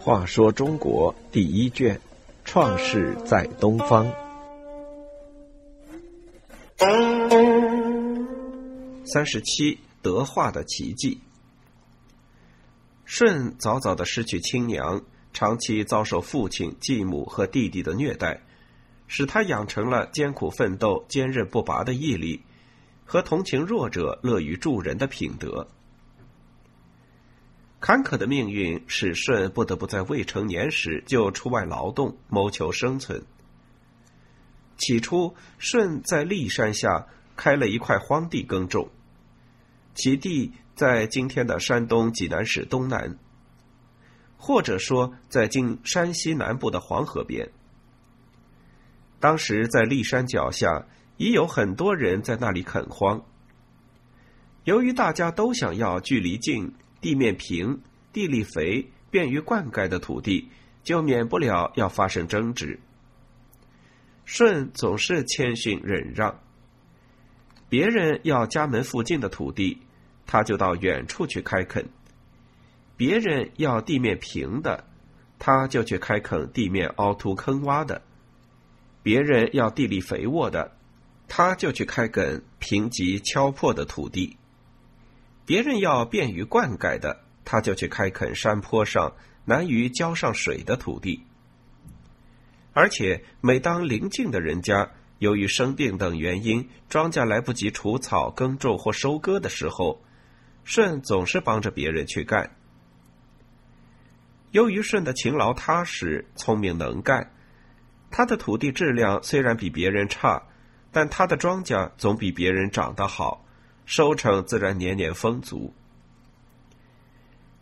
话说中国第一卷，《创世在东方》三十七，德化的奇迹。舜早早的失去亲娘，长期遭受父亲、继母和弟弟的虐待，使他养成了艰苦奋斗、坚韧不拔的毅力，和同情弱者、乐于助人的品德。坎坷的命运使舜不得不在未成年时就出外劳动，谋求生存。起初，舜在骊山下开了一块荒地耕种，其地在今天的山东济南市东南，或者说在今山西南部的黄河边。当时在骊山脚下已有很多人在那里垦荒。由于大家都想要距离近。地面平、地力肥、便于灌溉的土地，就免不了要发生争执。舜总是谦逊忍让，别人要家门附近的土地，他就到远处去开垦；别人要地面平的，他就去开垦地面凹凸坑洼的；别人要地力肥沃的，他就去开垦贫瘠敲破的土地。别人要便于灌溉的，他就去开垦山坡上难于浇上水的土地。而且，每当邻近的人家由于生病等原因，庄稼来不及除草、耕种或收割的时候，舜总是帮着别人去干。由于舜的勤劳踏实、聪明能干，他的土地质量虽然比别人差，但他的庄稼总比别人长得好。收成自然年年丰足。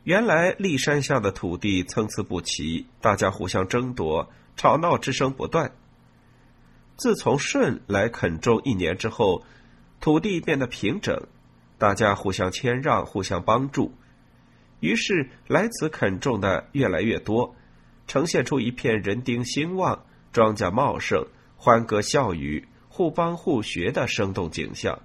原来骊山下的土地参差不齐，大家互相争夺，吵闹之声不断。自从舜来垦种一年之后，土地变得平整，大家互相谦让，互相帮助，于是来此垦种的越来越多，呈现出一片人丁兴旺、庄稼茂盛、欢歌笑语、互帮互学的生动景象。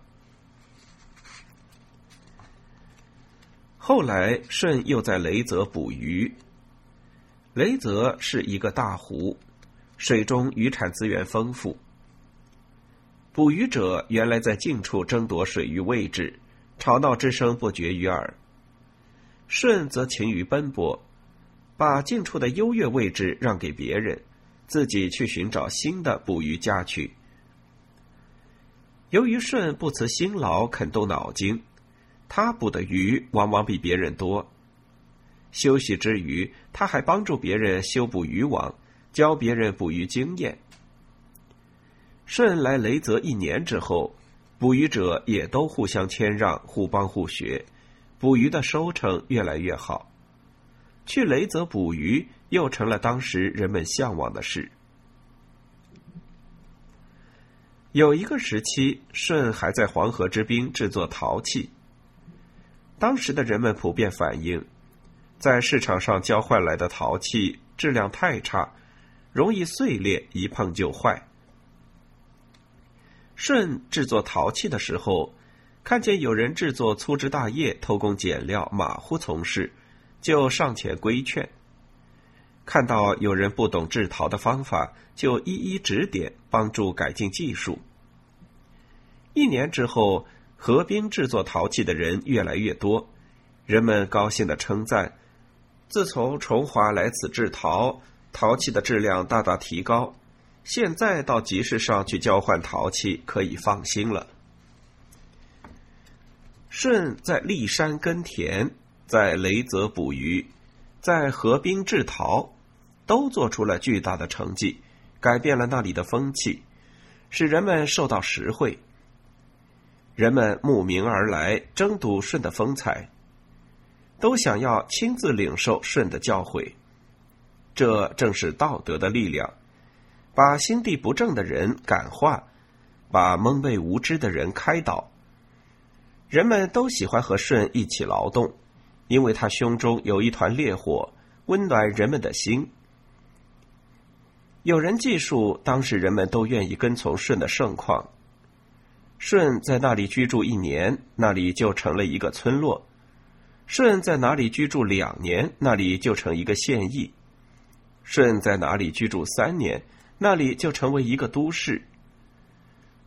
后来，舜又在雷泽捕鱼。雷泽是一个大湖，水中渔产资源丰富。捕鱼者原来在近处争夺水域位置，吵闹之声不绝于耳。舜则勤于奔波，把近处的优越位置让给别人，自己去寻找新的捕鱼家去。由于舜不辞辛劳，肯动脑筋。他捕的鱼往往比别人多。休息之余，他还帮助别人修补渔网，教别人捕鱼经验。舜来雷泽一年之后，捕鱼者也都互相谦让，互帮互学，捕鱼的收成越来越好。去雷泽捕鱼又成了当时人们向往的事。有一个时期，舜还在黄河之滨制作陶器。当时的人们普遍反映，在市场上交换来的陶器质量太差，容易碎裂，一碰就坏。舜制作陶器的时候，看见有人制作粗枝大叶、偷工减料、马虎从事，就上前规劝；看到有人不懂制陶的方法，就一一指点，帮助改进技术。一年之后。河滨制作陶器的人越来越多，人们高兴的称赞：自从崇华来此制陶，陶器的质量大大提高。现在到集市上去交换陶器，可以放心了。舜在骊山耕田，在雷泽捕鱼，在河滨制陶，都做出了巨大的成绩，改变了那里的风气，使人们受到实惠。人们慕名而来，争睹舜的风采，都想要亲自领受舜的教诲。这正是道德的力量，把心地不正的人感化，把蒙昧无知的人开导。人们都喜欢和舜一起劳动，因为他胸中有一团烈火，温暖人们的心。有人记述，当时人们都愿意跟从舜的盛况。舜在那里居住一年，那里就成了一个村落；舜在哪里居住两年，那里就成一个县邑；舜在哪里居住三年，那里就成为一个都市。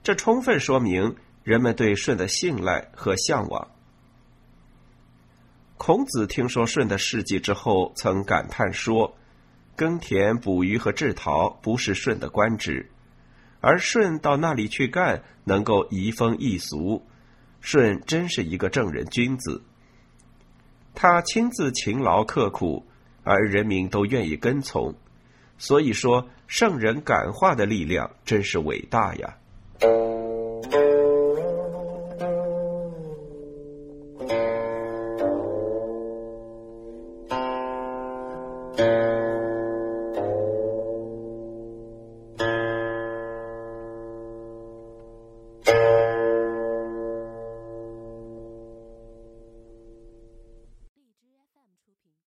这充分说明人们对舜的信赖和向往。孔子听说舜的事迹之后，曾感叹说：“耕田、捕鱼和制陶不是舜的官职。”而舜到那里去干，能够移风易俗，舜真是一个正人君子。他亲自勤劳刻苦，而人民都愿意跟从，所以说圣人感化的力量真是伟大呀。